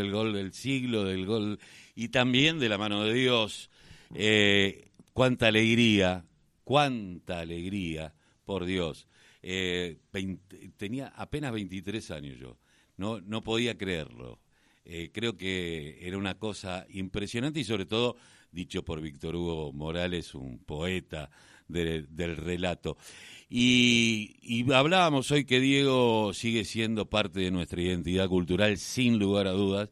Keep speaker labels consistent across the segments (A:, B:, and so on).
A: del gol del siglo, del gol y también de la mano de Dios. Eh, cuánta alegría, cuánta alegría, por Dios. Eh, tenía apenas 23 años yo, no, no podía creerlo. Eh, creo que era una cosa impresionante y sobre todo dicho por Víctor Hugo Morales, un poeta del relato. Y, hablábamos hoy que Diego sigue siendo parte de nuestra identidad cultural, sin lugar a dudas,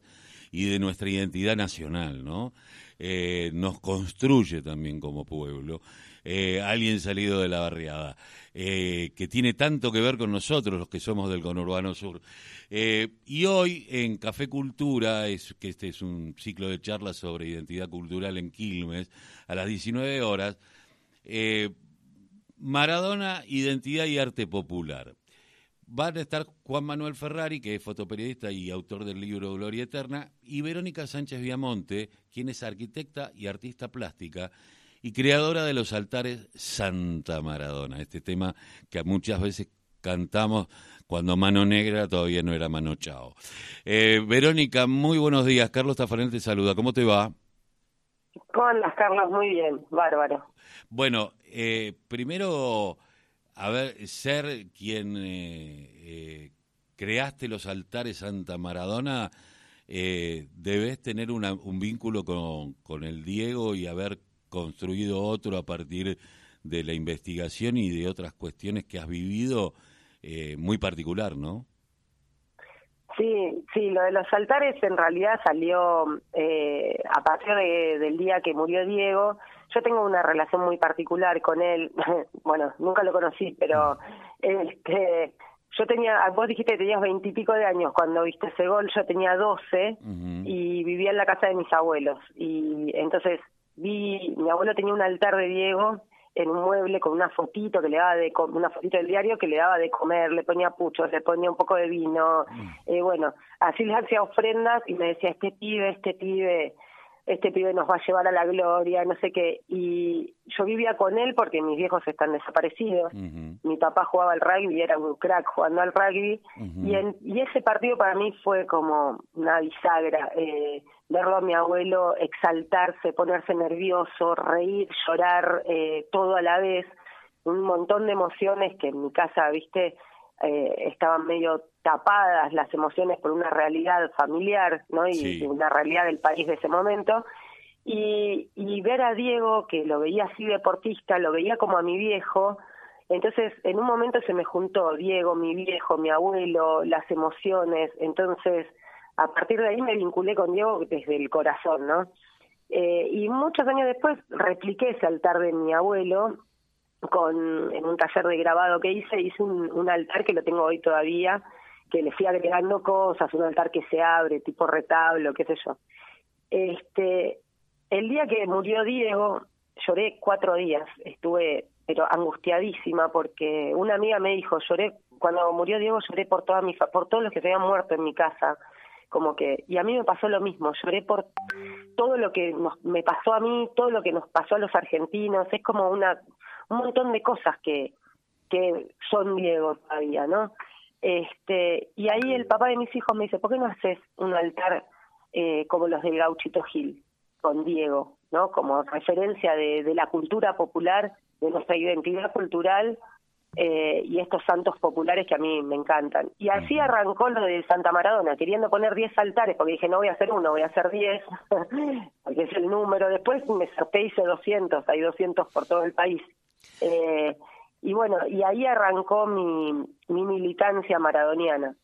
A: y de nuestra identidad nacional, ¿no? Eh, nos construye también como pueblo. Eh, alguien salido de la barriada, eh, que tiene tanto que ver con nosotros, los que somos del conurbano sur. y hoy en Café Cultura, es, que este es un ciclo de charlas sobre identidad cultural en Quilmes, a las 19 horas, Maradona, Identidad y Arte Popular. Van a estar Juan Manuel Ferrari, que es fotoperiodista y autor del libro Gloria Eterna, y Verónica Sánchez Viamonte, quien es arquitecta y artista plástica y creadora de los altares Santa Maradona, este tema que muchas veces cantamos cuando Mano Negra todavía no era Mano Chao. Eh, Verónica, muy buenos días. Carlos Tafanel te saluda. ¿Cómo te va?
B: ¿Cómo andas, Carlos? Muy bien, bárbaro.
A: Bueno, eh, primero, a ver, ser quien eh, eh, creaste los altares Santa Maradona, debes tener un vínculo con, con el Diego y haber construido otro a partir de la investigación y de otras cuestiones que has vivido muy particular, ¿no?
B: Sí, sí, lo de los altares en realidad salió eh, a partir del día que murió Diego. Yo tengo una relación muy particular con él. bueno, nunca lo conocí, pero este, yo tenía, vos dijiste que tenías veintipico de años cuando viste ese gol, yo tenía doce y vivía en la casa de mis abuelos. Y entonces vi, mi abuelo tenía un altar de Diego en un mueble con una fotito que le daba de una fotito del diario que le daba de comer, le ponía puchos, le ponía un poco de vino, mm. eh, bueno, así les hacía ofrendas y me decía, este pibe, este pibe, este pibe nos va a llevar a la gloria, no sé qué. Y yo vivía con él porque mis viejos están desaparecidos. Mi papá jugaba al rugby, era un crack jugando al rugby. y, en, y ese partido para mí fue como una bisagra. Eh, verlo a mi abuelo exaltarse, ponerse nervioso, reír, llorar, eh, todo a la vez. Un montón de emociones que en mi casa, viste, eh, estaban medio tapadas las emociones por una realidad familiar, ¿no? Y, una realidad del país de ese momento. Y, y ver a Diego, que lo veía así deportista, lo veía como a mi viejo, entonces en un momento se me juntó Diego, mi viejo, mi abuelo, las emociones, entonces a partir de ahí me vinculé con Diego desde el corazón, ¿no? Eh, y muchos años después repliqué ese altar de mi abuelo con en un taller de grabado que hice, hice un, un altar que lo tengo hoy todavía, que le fui agregando cosas, un altar que se abre, tipo retablo, qué sé yo. Este, el día que murió Diego, lloré cuatro días, estuve pero angustiadísima porque una amiga me dijo, lloré, cuando murió Diego lloré por toda mi por todos los que se habían muerto en mi casa, como que, y a mí me pasó lo mismo, lloré por todo lo que nos, me pasó a mí, todo lo que nos pasó a los argentinos, es como una, un montón de cosas que, que son Diego todavía, ¿no? Este, y ahí el papá de mis hijos me dice, ¿por qué no haces un altar eh, como los del Gauchito Gil, con Diego, ¿no? Como referencia de, de la cultura popular, de nuestra identidad cultural eh, y estos santos populares que a mí me encantan. Y así arrancó lo de Santa Maradona, queriendo poner 10 altares, porque dije, no voy a hacer uno, voy a hacer 10, porque es el número. Después me sorteé, hice 200, hay 200 por todo el país. Eh, y bueno, y ahí arrancó mi, mi militancia maradoniana.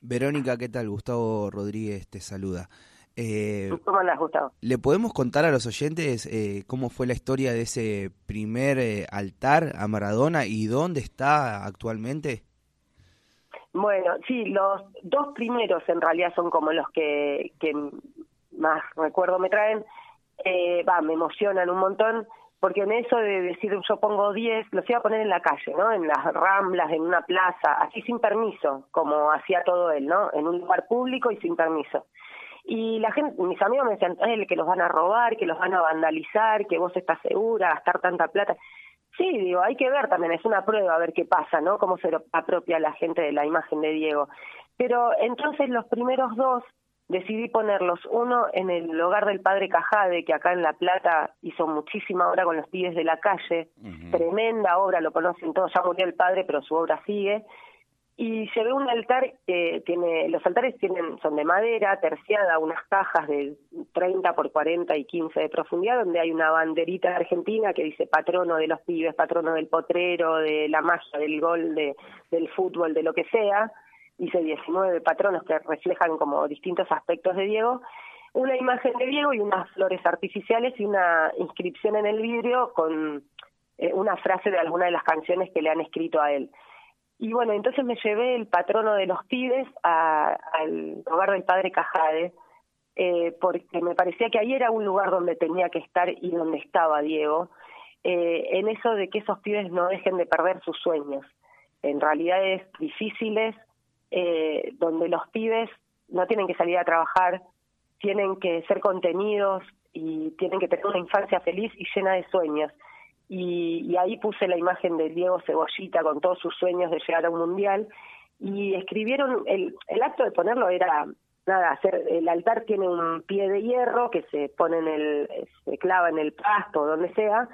C: Verónica, ¿qué tal? Gustavo Rodríguez te saluda.
B: Eh, ¿Cómo le has gustado?
C: ¿Le podemos contar a los oyentes eh, cómo fue la historia de ese primer eh, altar a Maradona y dónde está actualmente?
B: Bueno, sí, los dos primeros en realidad son como los que, que más recuerdo me traen. Eh, va, me emocionan un montón porque en eso de decir yo pongo 10, los iba a poner en la calle, ¿no? En las ramblas, en una plaza, así sin permiso, como hacía todo él, ¿no? En un lugar público y sin permiso. Y la gente, mis amigos me decían, que los van a robar, que los van a vandalizar, que vos estás segura, gastar tanta plata. Sí, digo, hay que ver también, es una prueba a ver qué pasa, ¿no? Cómo se apropia la gente de la imagen de Diego. Pero entonces los primeros dos decidí ponerlos uno en el hogar del padre Cajade, que acá en La Plata hizo muchísima obra con los pibes de la calle, tremenda obra, lo conocen todos, ya murió el padre, pero su obra sigue. Y llevé un altar que tiene, los altares tienen, son de madera, terciada, unas cajas de 30 por 40 y 15 de profundidad, donde hay una banderita de argentina que dice patrono de los pibes, patrono del potrero, de la magia, del gol, de, del fútbol, de lo que sea hice 19 patronos que reflejan como distintos aspectos de Diego, una imagen de Diego y unas flores artificiales y una inscripción en el vidrio con eh, una frase de alguna de las canciones que le han escrito a él. Y bueno, entonces me llevé el patrono de los pibes al hogar del padre Cajade, eh, porque me parecía que ahí era un lugar donde tenía que estar y donde estaba Diego, eh, en eso de que esos pibes no dejen de perder sus sueños. En realidades difíciles, eh, donde los pibes no tienen que salir a trabajar, tienen que ser contenidos y tienen que tener una infancia feliz y llena de sueños. Y, ahí puse la imagen de Diego Cebollita con todos sus sueños de llegar a un mundial. Y escribieron, el, el acto de ponerlo era nada, hacer, el altar tiene un pie de hierro que se pone en el, se clava en el pasto, donde sea,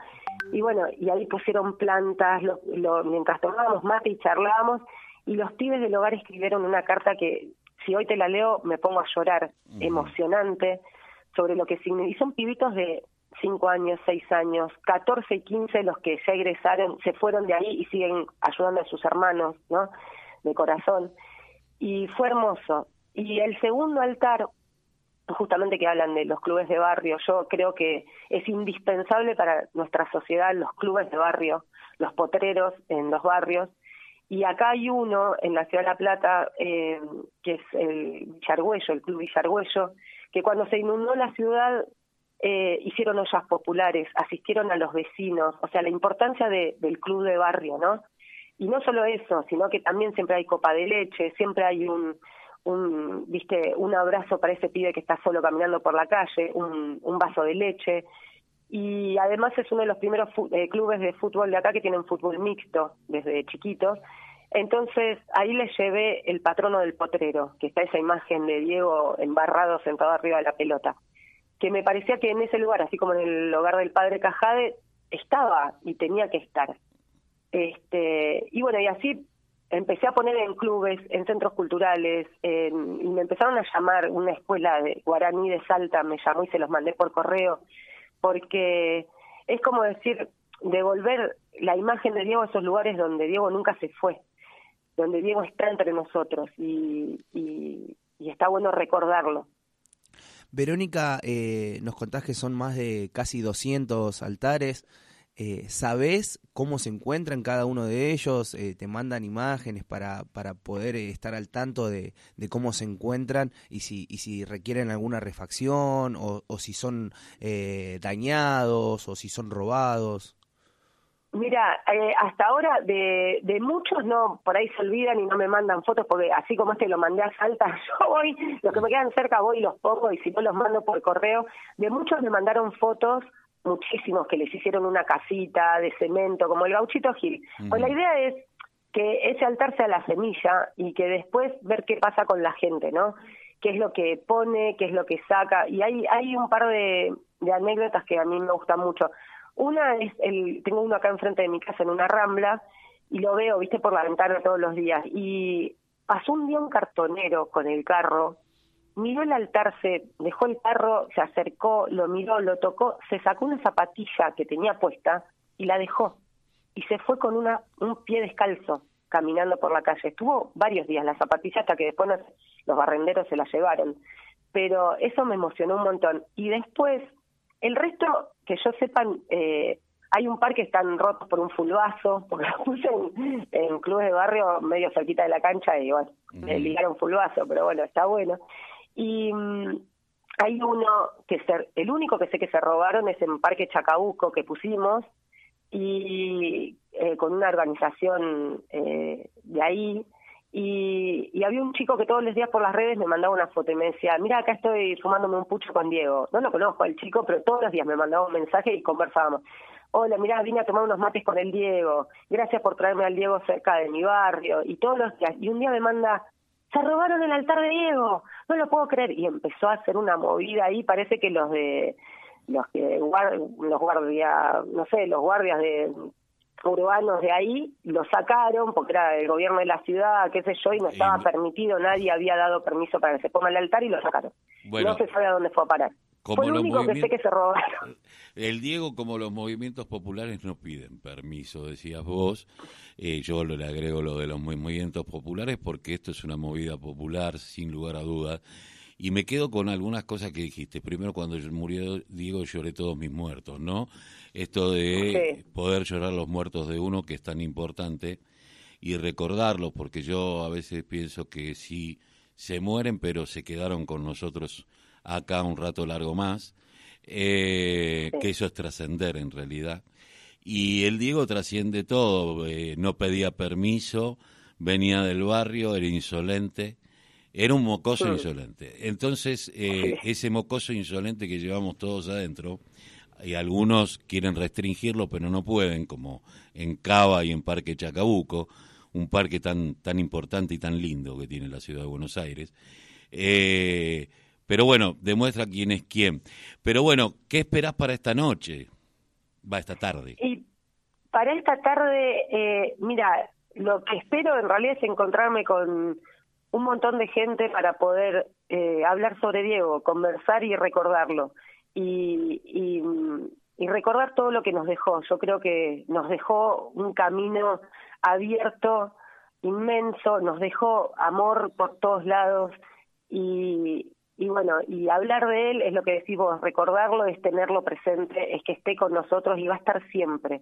B: y bueno, y ahí pusieron plantas, lo, mientras tomábamos mate y charlábamos, y los pibes del hogar escribieron una carta que si hoy te la leo me pongo a llorar, emocionante, sobre lo que significa. Y son pibitos de 5 años, 6 años, 14 y 15 los que ya egresaron, se fueron de ahí y siguen ayudando a sus hermanos, ¿no? De corazón. Y fue hermoso. Y el segundo altar, justamente que hablan de los clubes de barrio, yo creo que es indispensable para nuestra sociedad los clubes de barrio, los potreros en los barrios, y acá hay uno en la Ciudad de La Plata, eh, que es el Villargüello, el Club Villargüello, que cuando se inundó la ciudad eh, hicieron ollas populares, asistieron a los vecinos, o sea, la importancia de, del club de barrio, ¿no? Y no solo eso, sino que también siempre hay copa de leche, siempre hay un, un viste, un abrazo para ese pibe que está solo caminando por la calle, un, un vaso de leche, y además es uno de los primeros eh, clubes de fútbol de acá que tienen fútbol mixto desde chiquitos. Entonces ahí les llevé el patrono del potrero, que está esa imagen de Diego embarrado sentado arriba de la pelota, que me parecía que en ese lugar, así como en el hogar del padre Cajade, estaba y tenía que estar. Este, y bueno, y así empecé a poner en clubes, en centros culturales, y me empezaron a llamar una escuela de guaraní de Salta, me llamó y se los mandé por correo porque es como decir, devolver la imagen de Diego a esos lugares donde Diego nunca se fue, donde Diego está entre nosotros y, está bueno recordarlo.
C: Verónica, eh, nos contás que son más de casi 200 altares. Eh, ¿Sabés cómo se encuentran cada uno de ellos? Eh, ¿Te mandan imágenes para, para poder eh, estar al tanto de, cómo se encuentran y si, y si requieren alguna refacción o, si son eh, dañados o si son robados?
B: Mira, hasta ahora de, de muchos no, por ahí se olvidan y no me mandan fotos porque así como este lo mandé a Salta, yo voy, los que me quedan cerca voy y los pongo y si no los mando por correo. De muchos me mandaron fotos muchísimos que les hicieron una casita de cemento, como el gauchito Gil. Pues la idea es que ese altar sea la semilla y que después ver qué pasa con la gente, ¿no? Qué es lo que pone, qué es lo que saca. Y hay, hay un par de, de anécdotas que a mí me gustan mucho. Una es, el, tengo uno acá enfrente de mi casa en una rambla y lo veo, viste, por la ventana todos los días. Y pasó un día un cartonero con el carro miró el altar, se dejó el carro, se acercó, lo miró, lo tocó, se sacó una zapatilla que tenía puesta y la dejó. Y se fue con una, un pie descalzo caminando por la calle. Estuvo varios días la zapatilla hasta que después los barrenderos se la llevaron. Pero eso me emocionó un montón. Y después, el resto, que yo sepan, eh, hay un par que están rotos por un fulbazo, porque los puse en, en clubes de barrio medio cerquita de la cancha y bueno, le ligaron fulbazo, pero bueno, está bueno. Y mm, hay uno que ser, el único que sé que se robaron es en Parque Chacabuco que pusimos y eh, con una organización eh, de ahí y, y, había un chico que todos los días por las redes me mandaba una foto y me decía, mira, acá estoy fumándome un pucho con Diego. No lo conozco al chico, pero todos los días me mandaba un mensaje y conversábamos. Hola, mira, vine a tomar unos mates con el Diego. Gracias por traerme al Diego cerca de mi barrio. Y todos los días. Y un día me manda se robaron el altar de Diego, no lo puedo creer. Y empezó a hacer una movida ahí, parece que los de los que los guardias, no sé, los guardias de urbanos de ahí lo sacaron porque era el gobierno de la ciudad, qué sé yo, y no estaba permitido, nadie había dado permiso para que se ponga el altar y lo sacaron. no se sabe a dónde fue a parar. fue lo único que sé que se robaron.
A: El Diego, como los movimientos populares, no piden permiso, decías vos. Eh, yo le agrego lo de los movimientos populares porque esto es una movida popular, sin lugar a dudas y me quedo con algunas cosas que dijiste. Primero, cuando murió Diego, lloré todos mis muertos, ¿no? Esto de poder llorar los muertos de uno, que es tan importante, y recordarlos, porque yo a veces pienso que sí se mueren, pero se quedaron con nosotros acá un rato largo más, eh, que eso es trascender en realidad. Y el Diego trasciende todo, eh, no pedía permiso, venía del barrio, era insolente, era un mocoso insolente. Entonces, eh, ese mocoso insolente que llevamos todos adentro, y algunos quieren restringirlo, pero no pueden, como en Cava y en Parque Chacabuco, un parque tan, tan importante y tan lindo que tiene la ciudad de Buenos Aires. Eh, pero bueno, demuestra quién es quién. Pero bueno, ¿qué esperás para esta noche? Va, esta tarde.
B: Y para esta tarde, eh, mira, lo que espero en realidad es encontrarme con un montón de gente para poder eh, hablar sobre Diego, conversar y recordarlo. Y, y, recordar todo lo que nos dejó. Yo creo que nos dejó un camino abierto, inmenso, nos dejó amor por todos lados y, y bueno, y hablar de él es lo que decimos, recordarlo es tenerlo presente, es que esté con nosotros y va a estar siempre.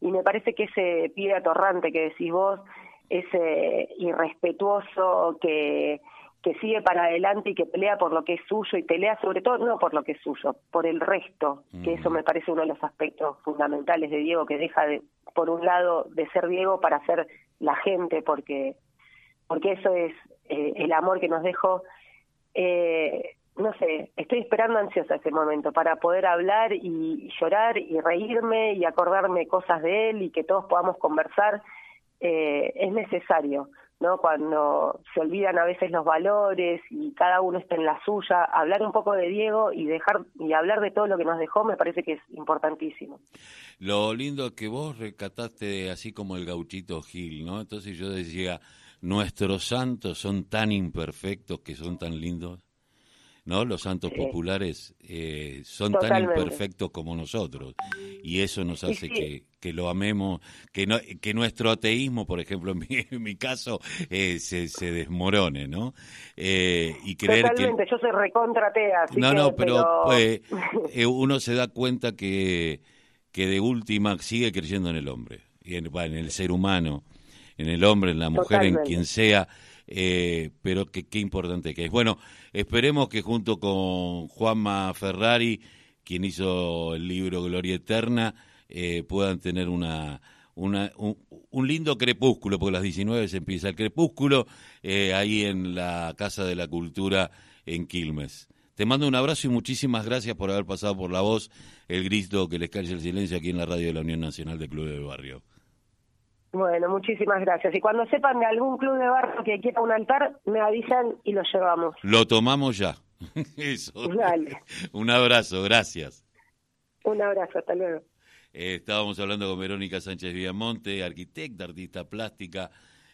B: Y me parece que ese pie atorrante que decís vos ese irrespetuoso que, que sigue para adelante y que pelea por lo que es suyo y pelea sobre todo no por lo que es suyo, por el resto, que eso me parece uno de los aspectos fundamentales de Diego, que deja de, por un lado, de ser Diego para ser la gente, porque, porque eso es eh, el amor que nos dejó. Eh, no sé, estoy esperando ansiosa ese momento para poder hablar y llorar y reírme y acordarme cosas de él y que todos podamos conversar eh, es necesario, ¿no? Cuando se olvidan a veces los valores y cada uno está en la suya, hablar un poco de Diego y dejar y hablar de todo lo que nos dejó me parece que es importantísimo.
A: Lo lindo que vos recataste así como el gauchito Gil, ¿no? Entonces yo decía, nuestros santos son tan imperfectos que son tan lindos. ¿No? Los santos populares eh, son tan imperfectos como nosotros y eso nos hace que, que, lo amemos, que no, que nuestro ateísmo, por ejemplo, en mi, en mi caso, eh, se, se desmorone, ¿no?
B: Eh, y creer Totalmente, yo soy recontratea.
A: No, no, pero, pues, uno se da cuenta que, que de última sigue creyendo en el hombre, y en, en el ser humano, en el hombre, en la mujer, en quien sea eh, pero que qué importante que es. Bueno, esperemos que junto con Juanma Ferrari, quien hizo el libro Gloria Eterna, eh, puedan tener una, una, un, lindo crepúsculo, porque a las 19 se empieza el crepúsculo, eh, ahí en la Casa de la Cultura en Quilmes. Te mando un abrazo y muchísimas gracias por haber pasado por la voz el grito que les cae el silencio aquí en la radio de la Unión Nacional de Club de Barrio.
B: Bueno, muchísimas gracias. Y cuando sepan de algún club de barrio que quiera un altar, me avisan y lo llevamos.
A: Lo tomamos ya. Eso. Dale. Un abrazo, gracias.
B: Un abrazo, hasta luego.
A: Eh, estábamos hablando con Verónica Sánchez Villamonte, arquitecta, artista plástica,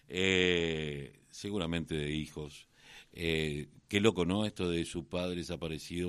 A: eh, seguramente de hijos. Eh, qué loco, ¿no? Esto de su padre desaparecido.